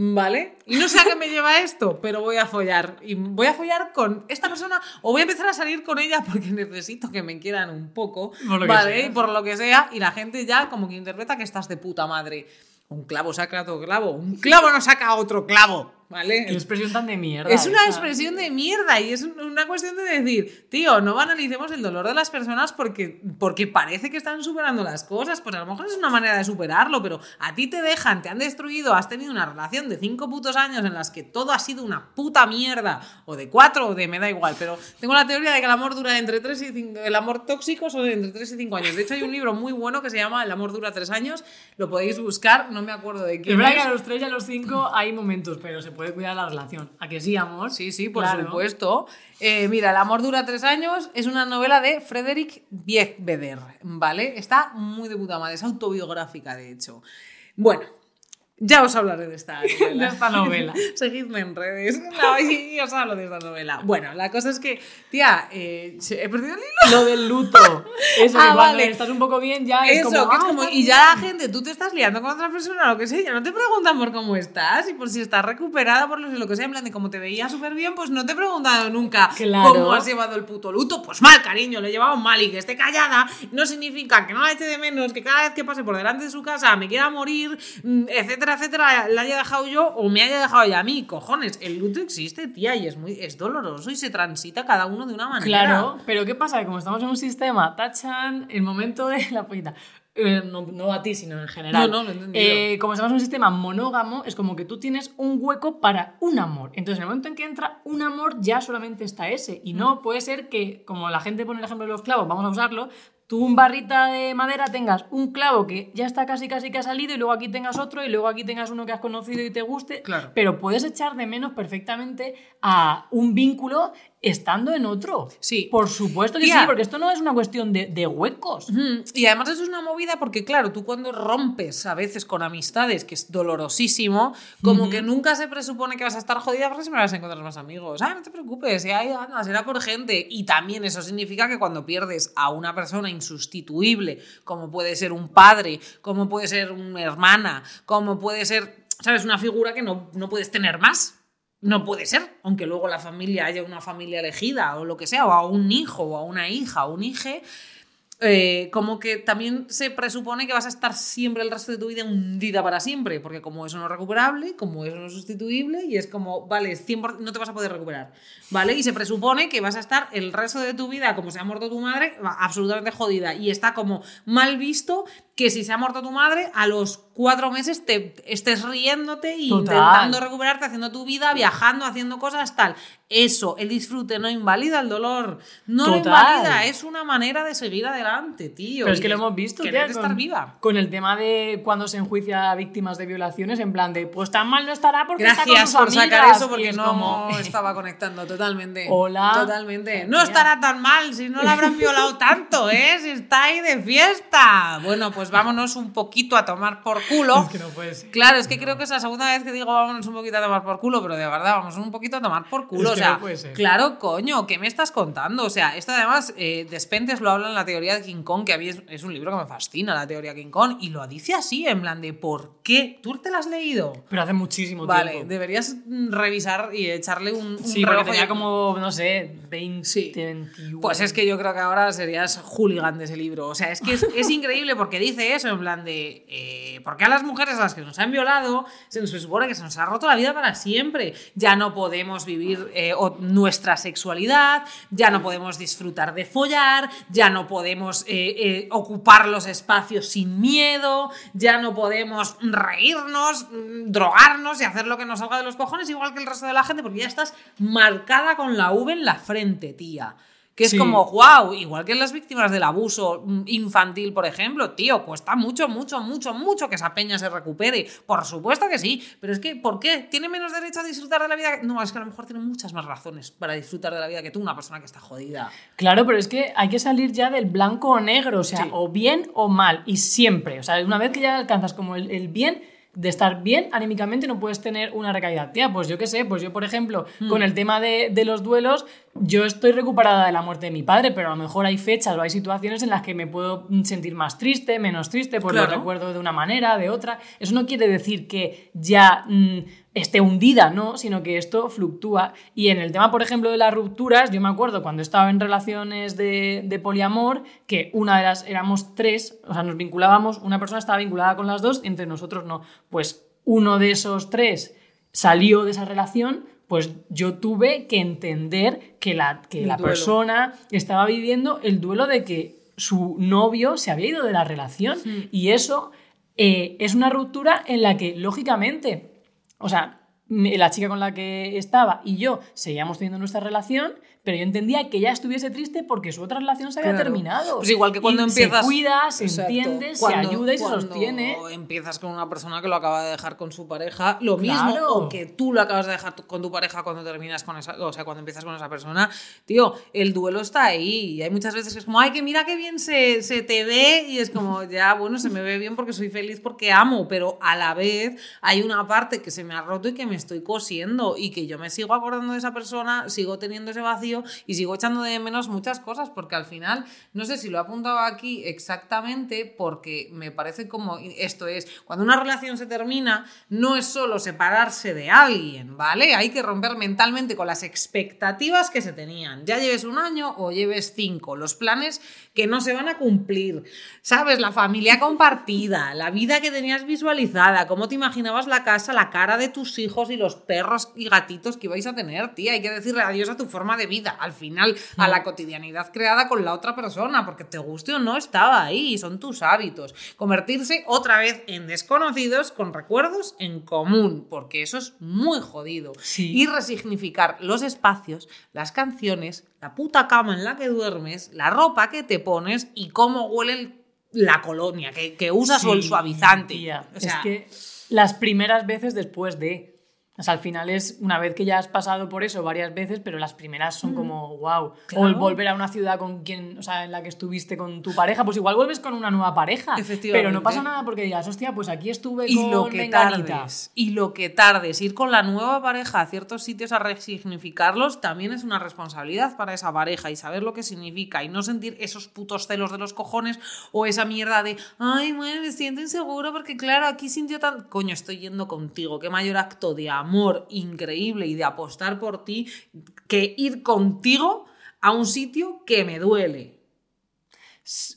¿Vale? Y no sé a qué me lleva esto, pero voy a follar. Y voy a follar con esta persona o voy a empezar a salir con ella porque necesito que me quieran un poco. Por ¿Vale? Y por lo que sea. Y la gente ya como que interpreta que estás de puta madre. Un clavo saca otro clavo. Un clavo no saca otro clavo. ¿Vale? Qué expresión tan de mierda. Es una esa. expresión de mierda y es un- una cuestión de decir, tío, no banalicemos el dolor de las personas porque, porque parece que están superando las cosas, pues a lo mejor es una manera de superarlo, pero a ti te dejan, te han destruido, has tenido una relación de cinco putos años en las que todo ha sido una puta mierda, o de cuatro, o de me da igual, pero tengo la teoría de que el amor dura entre tres y cinco, el amor tóxico son entre 3 y 5 años. De hecho hay un libro muy bueno que se llama El amor dura tres años, lo podéis buscar, no me acuerdo de Es quién verdad es. que a los tres y a los cinco hay momentos, pero se puede cuidar la relación. ¿A que sí, amor? Sí, sí, por Claro. supuesto. Eh, mira, El amor dura tres años es una novela de Frederick Biegbeder, ¿vale? Está muy de puta madre, es autobiográfica, de hecho. Bueno, ya os hablaré de esta [LAUGHS] novela. De esta novela. Seguidme en redes. [LAUGHS] No, y os hablo de esta novela. Bueno, la cosa es que, tía, eh, he perdido el hilo. Lo del luto. [LAUGHS] Eso, Ah, que vale. estás un poco bien ya es Eso, como... que es "Ah, como, y bien". ya la gente, tú te estás liando con otra persona o lo que sea, ya no te preguntan por cómo estás y por si estás recuperada, por lo, lo que sea, en plan de como te veía súper bien, pues no te he preguntado nunca Claro. cómo has llevado el puto luto. Pues mal, cariño, lo he llevado mal y que esté callada no significa que no la eche de menos, que cada vez que pase por delante de su casa me quiera morir, mm, etcétera, etcétera, la haya dejado yo o me haya dejado ella a mí. Cojones, el luto existe, tía, y es muy es doloroso y se transita cada uno de una manera. Claro, pero ¿qué pasa? Que como estamos en un sistema, tachan el momento de la pollita. Eh, no, no a ti, sino en general. No, no. Eh, como estamos en un sistema monógamo, es como que tú tienes un hueco para un amor. Entonces, en el momento en que entra un amor, ya solamente está ese. Y Mm. no puede ser que, como la gente pone el ejemplo de los clavos, vamos a usarlo, tú un barrita de madera tengas un clavo que ya está casi casi que ha salido y luego aquí tengas otro y luego aquí tengas uno que has conocido y te guste. Claro. Pero puedes echar de menos perfectamente a un vínculo estando en otro. Sí. Por supuesto que Tía. sí, porque esto no es una cuestión de, de huecos. Y además eso es una movida porque, claro, tú cuando rompes a veces con amistades, que es dolorosísimo, como que nunca se presupone que vas a estar jodida porque siempre vas a encontrar más amigos. Ah, no te preocupes, y ahí anda, será por gente. Y también eso significa que cuando pierdes a una persona insustituible, como puede ser un padre, como puede ser una hermana, como puede ser, ¿sabes? Una figura que no, no puedes tener más. No puede ser, aunque luego la familia haya una familia elegida o lo que sea, o a un hijo o a una hija o un hije, eh, como que también se presupone que vas a estar siempre el resto de tu vida hundida para siempre, porque como eso no es recuperable, como eso no es sustituible, y es como, vale, 100% no te vas a poder recuperar, ¿vale? Y se presupone que vas a estar el resto de tu vida, como se ha muerto tu madre, absolutamente jodida, y está como mal visto que si se ha muerto tu madre, a los cuatro meses te estés riéndote y Total. intentando recuperarte, haciendo tu vida, viajando, haciendo cosas, tal. Eso, el disfrute no invalida el dolor, no lo invalida, es una manera de seguir adelante, tío. Pero es que lo hemos visto, tía, estar con, viva. con el tema de cuando se enjuicia a víctimas de violaciones, en plan de, pues tan mal no estará porque está con Gracias sus por sacar amigas", eso porque es no como, [LAUGHS] estaba conectando totalmente. Hola. Totalmente. No Tía. estará tan mal si no la habrán violado tanto, ¿eh? Si está ahí de fiesta. Bueno, pues vámonos un poquito a tomar por culo. Es que no puede ser. Claro, es que creo que es la segunda vez que digo vámonos un poquito a tomar por culo, pero de verdad, vamos un poquito a tomar por culo. Es o que sea, no puede ser. claro, coño, ¿qué me estás contando? O sea, esto además, eh, Despentes lo habla en la teoría de King Kong, que a mí es, es un libro que me fascina, la teoría King Kong, y lo dice así, en plan de ¿por qué? ¿Tú te la has leído? Pero hace muchísimo Vale, tiempo. deberías mm, revisar y echarle un, un Sí, porque reojo tenía y- como, no sé, 20, Sí. 21. Pues es que yo creo que ahora serías hooligan de ese libro. O sea, es que es, es increíble porque dice eso, en plan de. Eh, porque a las mujeres a las que nos han violado se nos supone que se nos ha roto la vida para siempre. Ya no podemos vivir eh, nuestra sexualidad, ya no podemos disfrutar de follar, ya no podemos eh, eh, ocupar los espacios sin miedo, ya no podemos reírnos, mm, drogarnos y hacer lo que nos salga de los cojones, igual que el resto de la gente, porque ya estás marcada con la V en la frente, tía. Que es Sí. como, wow, igual que las víctimas del abuso mm, infantil, por ejemplo, tío, cuesta mucho, mucho, mucho, mucho que esa peña se recupere. Por supuesto que sí, pero es que, ¿por qué? ¿Tiene menos derecho a disfrutar de la vida? que- No, es que a lo mejor tiene muchas más razones para disfrutar de la vida que tú, una persona que está jodida. Claro, pero es que hay que salir ya del blanco o negro, o sea, Sí. o bien o mal, y siempre. O sea, una vez que ya alcanzas como el, el bien, de estar bien anímicamente no puedes tener una recaída. Tía, pues yo qué sé, pues yo, por ejemplo, Hmm. con el tema de, de los duelos, yo estoy recuperada de la muerte de mi padre, pero a lo mejor hay fechas o hay situaciones en las que me puedo sentir más triste, menos triste, pues Claro. lo recuerdo de una manera, de otra. Eso no quiere decir que ya mm, esté hundida, ¿no? Sino que esto fluctúa. Y en el tema, por ejemplo, de las rupturas, yo me acuerdo cuando estaba en relaciones de, de poliamor, que una de las, éramos tres, o sea, nos vinculábamos, una persona estaba vinculada con las dos y entre nosotros no. Pues uno de esos tres salió de esa relación, pues yo tuve que entender que la, que la duelo. persona estaba viviendo el duelo de que su novio se había ido de la relación. Y eso eh, es una ruptura en la que, lógicamente, o sea, la chica con la que estaba y yo seguíamos teniendo nuestra relación, pero yo entendía que ella estuviese triste porque su otra relación se había Claro. terminado. Pues igual que cuando Y empiezas- Se cuida, se Exacto. entiende, Cuando- se ayuda y se sostiene. empiezas con una persona que lo acaba de dejar con su pareja, lo mismo, Claro. o que tú lo acabas de dejar con tu pareja cuando terminas con esa, o sea, cuando empiezas con esa persona, tío, el duelo está ahí. Y hay muchas veces que es como, ay, que mira qué bien se, se te ve, y es como, [LAUGHS] ya, bueno, se me ve bien porque soy feliz porque amo, pero a la vez hay una parte que se me ha roto y que me estoy cosiendo, y que yo me sigo acordando de esa persona, sigo teniendo ese vacío y sigo echando de menos muchas cosas, porque al final, no sé si lo he apuntado aquí exactamente, porque me parece como esto es, cuando una relación se termina, no es solo separarse de alguien, ¿vale? Hay que romper mentalmente con las expectativas que se tenían. Ya lleves un año o lleves cinco, los planes que no se van a cumplir, ¿sabes? La familia compartida, la vida que tenías visualizada, cómo te imaginabas la casa, la cara de tus hijos y los perros y gatitos que ibais a tener, tía. Hay que decirle adiós a tu forma de vida, al final, a la cotidianidad creada con la otra persona, porque te guste o no estaba ahí, son tus hábitos. Convertirse otra vez en desconocidos con recuerdos en común, porque eso es muy jodido. Sí. Y resignificar los espacios, las canciones, la puta cama en la que duermes, la ropa que te pones y cómo huele el- la colonia que, que usas o el suavizante. tía. O sea, es que las primeras veces después de. O sea, al final es una vez que ya has pasado por eso varias veces, pero las primeras son como wow. O Claro. el volver a una ciudad con quien, o sea, en la que estuviste con tu pareja, pues igual vuelves con una nueva pareja. Efectivamente. Pero no pasa nada porque digas, hostia, pues aquí estuve y con lo que Menganita". tardes y lo que tardes ir con la nueva pareja a ciertos sitios a resignificarlos también es una responsabilidad para esa pareja y saber lo que significa y no sentir esos putos celos de los cojones o esa mierda de ay bueno me siento inseguro porque claro aquí sintió tan coño estoy yendo contigo qué mayor acto de amor increíble y de apostar por ti que ir contigo a un sitio que me duele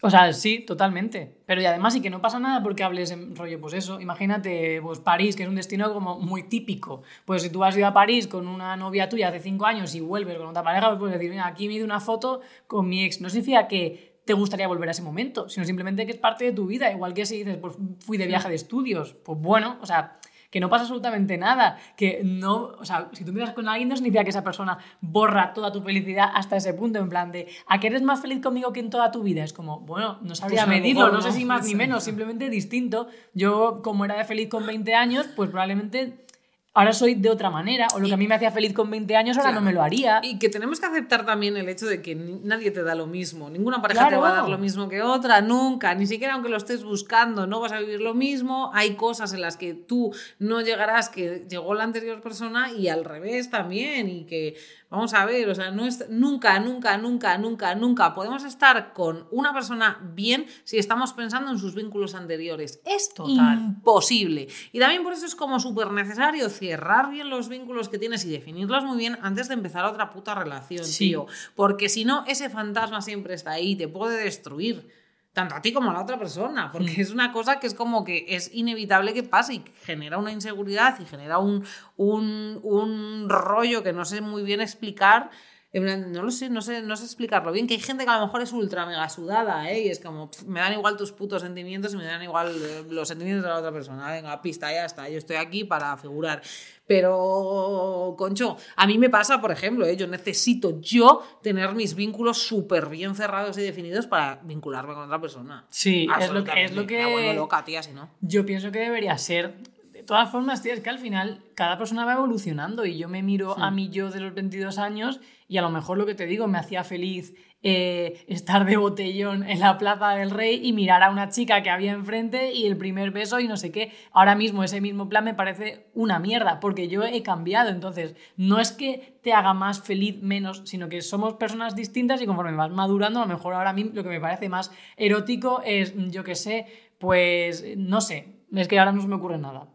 O sea, sí, totalmente. Pero y además, y que no pasa nada porque hables en rollo, pues eso, imagínate, pues París, que es un destino como muy típico. Pues si tú has ido a París con una novia tuya hace cinco años y vuelves con otra pareja, pues puedes decir, mira, aquí me hice una foto con mi ex. No significa que te gustaría volver a ese momento, sino simplemente que es parte de tu vida. Igual que si dices, pues fui de viaje de estudios. Pues bueno, o sea, que no pasa absolutamente nada, que no, o sea, si tú miras con alguien no significa que esa persona borra toda tu felicidad hasta ese punto, en plan de, ¿a que eres más feliz conmigo que en toda tu vida? Es como, bueno, no sabría Pues medirlo, no sé si más ni menos, simplemente distinto. Yo, como era de feliz con 20 años, pues probablemente ahora soy de otra manera, o lo que a mí me hacía feliz con 20 años ahora no me lo haría. Y que tenemos que aceptar también el hecho de que nadie te da lo mismo. Ninguna pareja te va a dar lo mismo que otra, nunca. Ni siquiera aunque lo estés buscando, no vas a vivir lo mismo. Hay cosas en las que tú no llegarás que llegó la anterior persona y al revés también. Y que, vamos a ver, o sea, no es, nunca, nunca, nunca, nunca, nunca podemos estar con una persona bien si estamos pensando en sus vínculos anteriores. Es Total. imposible. Y también por eso es como súper necesario cerrar bien los vínculos que tienes y definirlos muy bien antes de empezar otra puta relación, Sí. tío. Porque si no, ese fantasma siempre está ahí, te puede destruir. Tanto a ti como a la otra persona, porque Mm. es una cosa que es como que es inevitable que pase y genera una inseguridad y genera un, un, un rollo que no sé muy bien explicar. No lo sé, no sé, no sé explicarlo bien. Que hay gente que a lo mejor es ultra mega sudada, ¿eh? Y es como, me dan igual tus putos sentimientos y me dan igual eh, los sentimientos de la otra persona. Venga, pista, ya está. Yo estoy aquí para figurar. Pero, concho, a mí me pasa, por ejemplo, ¿eh? yo necesito yo tener mis vínculos súper bien cerrados y definidos para vincularme con otra persona. Sí, es lo que, es lo. Me que loca, tía, si no. yo pienso que debería ser. De todas formas, tío, es que al final cada persona va evolucionando y yo me miro a mí yo de los 22 años y a lo mejor lo que te digo me hacía feliz eh, estar de botellón en la Plaza del Rey y mirar a una chica que había enfrente y el primer beso y no sé qué. Ahora mismo ese mismo plan me parece una mierda porque yo he cambiado. Entonces, no es que te haga más feliz menos, sino que somos personas distintas y conforme vas madurando, a lo mejor ahora a mí lo que me parece más erótico es, yo qué sé, pues no sé, es que ahora no se me ocurre nada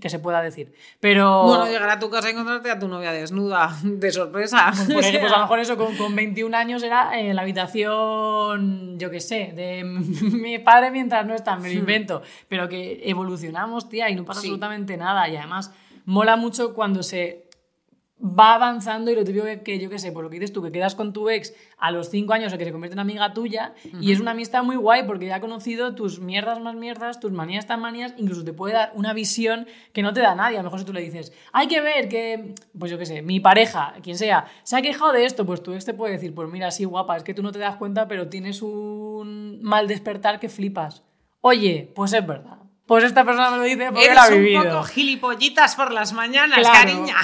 que se pueda decir. Pero... Bueno, llegar a tu casa y encontrarte a tu novia desnuda, [LAUGHS] de sorpresa. Pues, [LAUGHS] pues a lo mejor eso con, con 21 años era eh, la habitación, yo qué sé, de [LAUGHS] mi padre mientras no está, me lo invento. Pero que evolucionamos, tía, y no pasa Hmm. Sí. absolutamente nada. Y además mola mucho cuando se va avanzando y lo típico que, que yo qué sé, por lo que dices tú, que quedas con tu ex a los cinco años o que se convierte en amiga tuya y es una amistad muy guay porque ya ha conocido tus mierdas más mierdas, tus manías tan manías, incluso te puede dar una visión que no te da nadie. A lo mejor si tú le dices, hay que ver que, pues yo qué sé, mi pareja, quien sea, se ha quejado de esto, pues tu ex te puede decir, pues mira, sí, guapa, es que tú no te das cuenta, pero tienes un mal despertar que flipas. Oye, pues es verdad. Pues esta persona me lo dice porque Eres la ha un vivido. poco gilipollitas por las mañanas, Claro. cariña.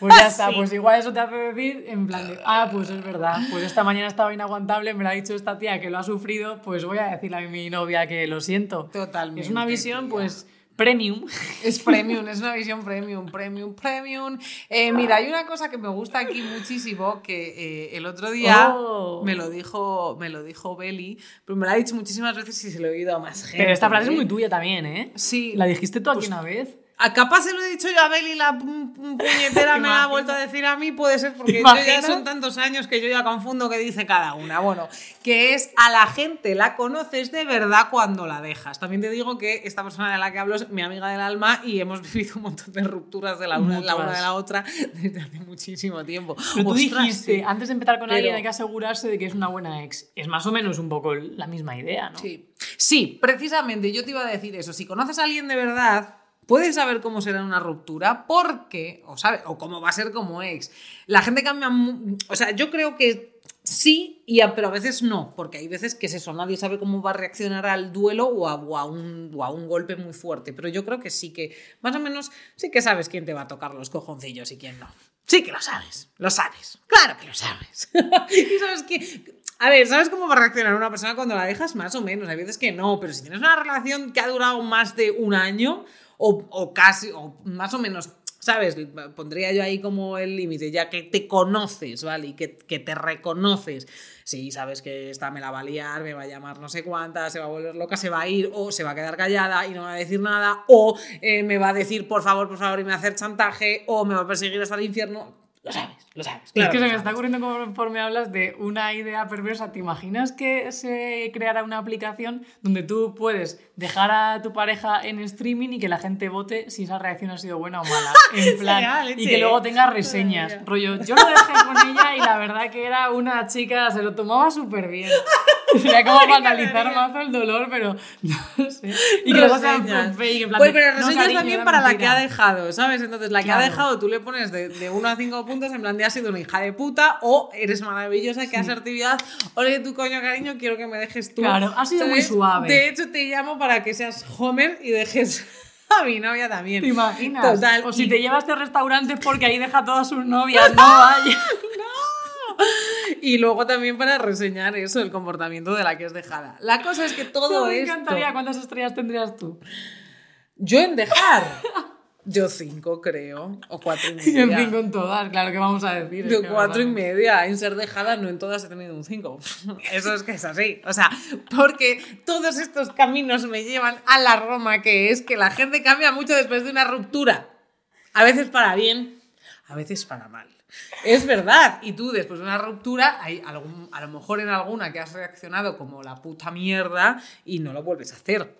Pues ya [LAUGHS] está, Sí. pues igual eso te hace decir en plan de, ah, pues es verdad, pues esta mañana estaba inaguantable, me lo ha dicho esta tía que lo ha sufrido, pues voy a decirle a mi novia que lo siento. Totalmente, Es una visión, tía. pues, premium. Es premium, es una visión premium, premium, premium. Eh, mira, hay una cosa que me gusta aquí muchísimo que eh, el otro día Oh. me lo dijo, me lo dijo Beli, pero me lo ha dicho muchísimas veces y se lo he oído a más gente. Pero esta frase es ¿eh? muy tuya también, ¿eh? Sí. La dijiste tú aquí Pues- una vez. A capaz se lo he dicho yo a Beli, la pu- pu- puñetera ¿Te me la ha vuelto a decir a mí, puede ser porque ¿Te yo ya son tantos años que yo ya confundo qué dice cada una. Bueno, que es a la gente la conoces de verdad cuando la dejas. También te digo que esta persona de la que hablo es mi amiga del alma y hemos [LAUGHS] vivido un montón de rupturas de la una, la de la otra desde hace muchísimo tiempo. Pero tú Ostras, dijiste, sí. antes de empezar con Pero- alguien hay que asegurarse de que es una buena ex. Es más o menos un poco la misma idea, ¿no? Sí. Sí, precisamente yo te iba a decir eso. Si conoces a alguien de verdad, puedes saber cómo será una ruptura, porque, o, sabe, o cómo va a ser como ex. La gente cambia. O sea, yo creo que sí, y pero a veces no, porque hay veces que es eso, nadie sabe cómo va a reaccionar al duelo o a, o a un, o a un golpe muy fuerte. Pero yo creo que sí que, más o menos, sí que sabes quién te va a tocar los cojoncillos y quién no. Sí que lo sabes, lo sabes. Claro que lo sabes. [LAUGHS] y sabes que. A ver, ¿sabes cómo va a reaccionar una persona cuando la dejas? Más o menos. Hay veces que no, pero si tienes una relación que ha durado más de un año o, casi, o más o menos, ¿sabes? Pondría yo ahí como el límite, ya que te conoces, ¿vale? Y que, que te reconoces. Sí, sabes que esta me la va a liar, me va a llamar no sé cuánta, se va a volver loca, se va a ir o se va a quedar callada y no va a decir nada, o eh, me va a decir por favor, por favor y me va a hacer chantaje, o me va a perseguir hasta el infierno. Lo sabes, lo sabes. es claro que se me está ocurriendo conforme hablas de una idea perversa. ¿Te imaginas que se creara una aplicación donde tú puedes dejar a tu pareja en streaming y que la gente vote si esa reacción ha sido buena o mala? [LAUGHS] En plan, y que luego tenga reseñas. Rollo, yo lo dejé con ella y la verdad que era una chica, se lo tomaba súper bien. [LAUGHS] Sería como banalizar más el dolor, pero [LAUGHS] no sé. Y que luego sean fake, en plan Pues pero "No, reseñas cariño, también para la que mentira". ha dejado, ¿sabes? Entonces, la que ha Claro. dejado, tú le pones de, de 1 a 5 puntos en plan de has sido una hija de puta o eres maravillosa, qué asertividad. Oye, tu coño, cariño, quiero que me dejes tú. Claro, ha sido muy suave. De hecho, te llamo para que seas Homer y dejes [LAUGHS] a mi novia también. ¿Te imaginas? Total. O si te llevas a restaurantes porque ahí deja todas sus novias, [LAUGHS] no vaya. [LAUGHS] Y luego también para reseñar eso, el comportamiento de la que es dejada. La cosa es que todo me esto... encantaría. ¿Cuántas estrellas tendrías tú? Yo en dejar... Yo cinco, creo. O cuatro y [LAUGHS] Yo media. en cinco en todas, claro, ¿qué vamos a decir? Que cuatro y media. En ser dejada, no en todas he tenido un 5. [LAUGHS] Eso es que es así. O sea, porque todos estos caminos me llevan a la Roma, que es que la gente cambia mucho después de una ruptura. A veces para bien, a veces para mal. Es verdad. Y tú, después de una ruptura, hay algún, a lo mejor en alguna que has reaccionado como la puta mierda y no lo vuelves a hacer.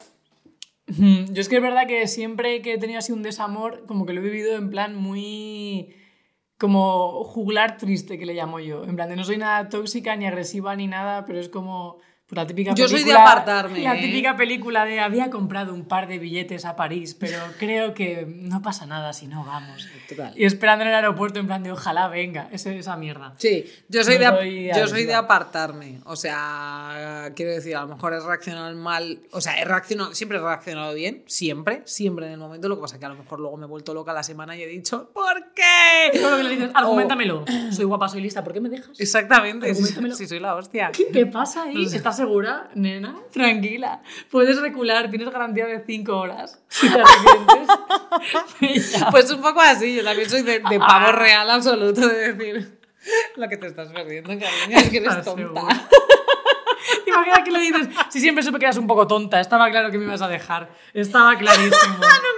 Yo es que es verdad que siempre que he tenido así un desamor, como que lo he vivido en plan muy. como juglar triste, que le llamo yo. En plan, de no soy nada tóxica ni agresiva ni nada, pero es como. La típica Yo soy de apartarme, La ¿eh? típica película de había comprado un par de billetes a París, pero creo que no pasa nada si no vamos. Total. Y esperando en el aeropuerto, en plan de ojalá venga, ese- esa mierda. Sí, yo soy, No de, soy yo soy de apartarme. O sea, quiero decir, a lo mejor he reaccionado mal. O sea, he reaccionado, siempre he reaccionado bien, siempre, siempre en el momento. Lo que pasa es que a lo mejor luego me he vuelto loca la semana y he dicho, ¿por qué? Lo que le dices, argumentamelo. Soy guapa, soy lista, ¿por qué me dejas? Exactamente, si, si soy la hostia. ¿Qué pasa ahí? ¿Estás segura, nena? Tranquila. Puedes recular, tienes garantía de 5 horas. [LAUGHS] Si te arrepientes. Pues un poco así, yo también soy de, de pavo real absoluto de decir lo que te estás perdiendo, cariño, es que eres ¿Estás tonta. imaginas que le dices? Si siempre supe que eras un poco tonta, estaba claro que me ibas a dejar. Estaba clarísimo. [LAUGHS]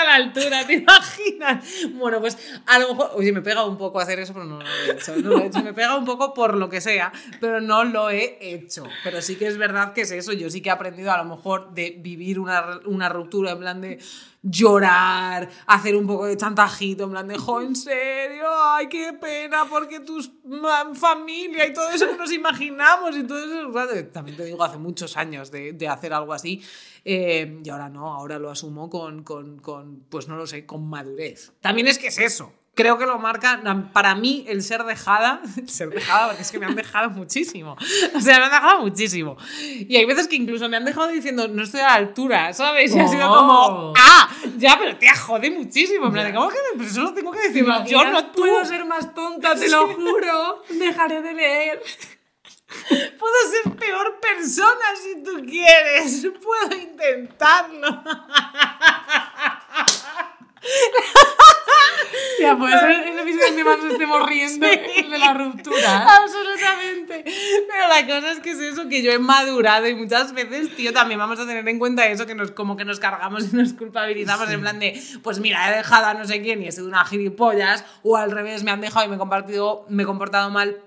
A la altura, ¿te imaginas? Bueno, pues a lo mejor, oye, me pega un poco hacer eso, pero no lo he hecho. No lo he hecho. Me pega un poco por lo que sea, pero no lo he hecho. Pero sí que es verdad que es eso. Yo sí que he aprendido a lo mejor de vivir una, una ruptura en plan de llorar, hacer un poco de chantajito, en plan de, jo, en serio, ay, qué pena, porque ma- familia y todo eso que nos imaginamos y todo eso, ¿sabes? también te digo, hace muchos años de, de hacer algo así, eh, y ahora no, ahora lo asumo con, con, con, pues no lo sé, con madurez. También es que es eso. Creo que lo marca, para mí, el ser dejada, [LAUGHS] el ser dejada, porque es que me han dejado muchísimo. [LAUGHS] O sea, me han dejado muchísimo. Y hay veces que incluso me han dejado diciendo, no estoy a la altura, ¿sabes? Y ha sido Oh. como, ah, ya, pero te jode muchísimo. En plan, ¿cómo que pues eso lo tengo que decir? Yo no tú. puedo ser más tonta, te lo [LAUGHS] juro. Dejaré de leer. Puedo ser peor persona si tú quieres. Puedo intentarlo. Ya, puede ser el episodio en que más nos estemos riendo, el de la ruptura. Absolutamente. Pero la cosa es que es eso, que yo he madurado y muchas veces, tío, también vamos a tener en cuenta eso, que nos como que nos cargamos y nos culpabilizamos en plan de, pues mira, he dejado a no sé quién y he sido una gilipollas, o al revés, me han dejado y me he, compartido, me he comportado mal.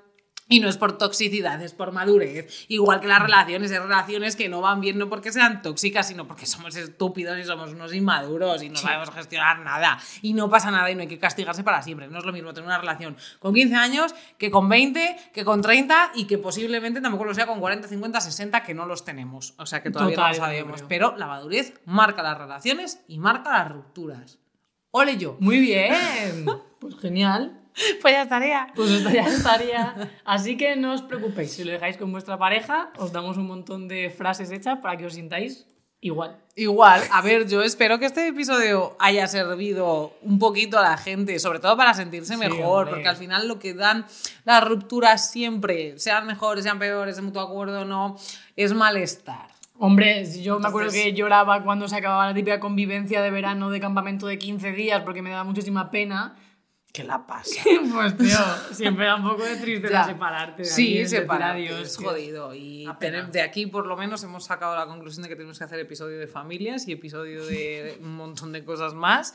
Y no es por toxicidad, es por madurez. Igual que las relaciones, hay relaciones que no van bien no porque sean tóxicas, sino porque somos estúpidos y somos unos inmaduros y no sabemos gestionar nada. Y no pasa nada y no hay que castigarse para siempre. No es lo mismo tener una relación con 15 años que con 20, que con 30 y que posiblemente tampoco lo sea con 40, 50, 60, que no los tenemos. O sea que todavía Total, no lo sabemos. Pero la madurez marca las relaciones y marca las rupturas. Ole yo. Muy bien. [LAUGHS] Pues genial. [LAUGHS] Pues ya estaría. Pues ya estaría. Así que no os preocupéis, si lo dejáis con vuestra pareja, os damos un montón de frases hechas para que os sintáis igual. Igual, a ver, yo espero que este episodio haya servido un poquito a la gente, sobre todo para sentirse Sí, mejor, hombre. porque al final lo que dan las rupturas siempre, sean mejores, sean peores, de mutuo acuerdo o no, es malestar. Hombre, yo me acuerdo Entonces- que lloraba cuando se acababa la típica convivencia de verano de campamento de 15 días porque me daba muchísima pena. ¿Qué la pasa? [LAUGHS] Pues tío, siempre da un poco de tristeza separarte. de Sí, alguien, adiós, es jodido. Y de aquí, por lo menos, hemos sacado la conclusión de que tenemos que hacer episodio de familias y episodio de un montón de cosas más.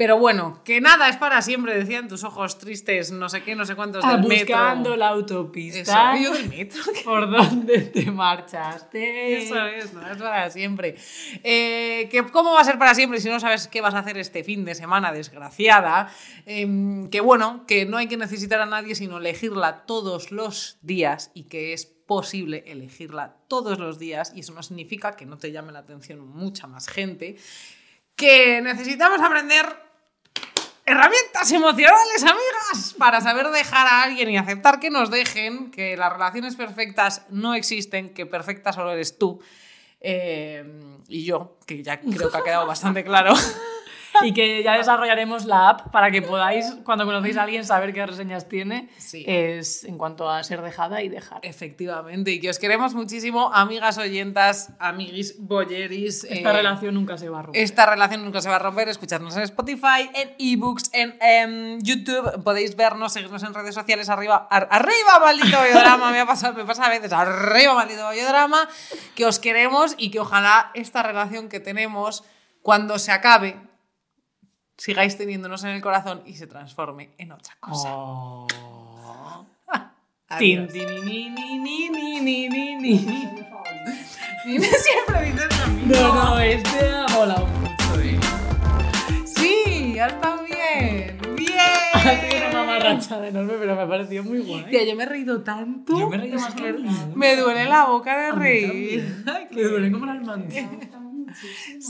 Pero bueno, que nada es para siempre, decían tus ojos tristes, no sé qué, no sé cuántos Ah, del buscando metro. la Eso, autopista. yo del metro. [LAUGHS] ¿Por dónde te marchaste? Eso es, no es para siempre. Eh, que, ¿Cómo va a ser para siempre si no sabes qué vas a hacer este fin de semana, desgraciada? Em, que bueno, que no hay que necesitar a nadie, sino elegirla todos los días y que es posible elegirla todos los días y eso no significa que no te llame la atención mucha más gente. Que necesitamos aprender herramientas emocionales, amigas, para saber dejar a alguien y aceptar que nos dejen, que las relaciones perfectas no existen, que perfecta solo eres tú. Eh, y yo, que ya creo que ha quedado bastante claro. [LAUGHS] [LAUGHS] Y que ya desarrollaremos la app para que podáis, cuando conocéis a alguien, saber qué reseñas tiene Sí. es en cuanto a ser dejada y dejar. Efectivamente, y que os queremos muchísimo, amigas oyentas, amiguis boyeris. Esta eh, relación nunca se va a romper. Esta relación nunca se va a romper. Escuchadnos en Spotify, en ebooks, en em, YouTube. Podéis vernos, seguirnos en redes sociales. Arriba, ar- arriba, maldito [LAUGHS] bollodrama. Me, ha pasado, me pasa a veces. Arriba, maldito bollodrama. Que os queremos y que ojalá esta relación que tenemos, cuando se acabe, sigáis teniendo,nos en el corazón y se transforme en otra cosa. Oh. [LAUGHS] Tin, tin, ni, ni, ni, ni, ni, ni, ni. Siempre dices lo mismo. No, no, este ha molado mucho, eh. Sí, ya está bien. Bien. [LAUGHS] Ha sido una mamarracha enorme, pero me ha parecido muy guay. Tía, yo me he reído tanto. Yo me he reído más que tú. Me duele la boca de reír. Me duele como las manos. [LAUGHS]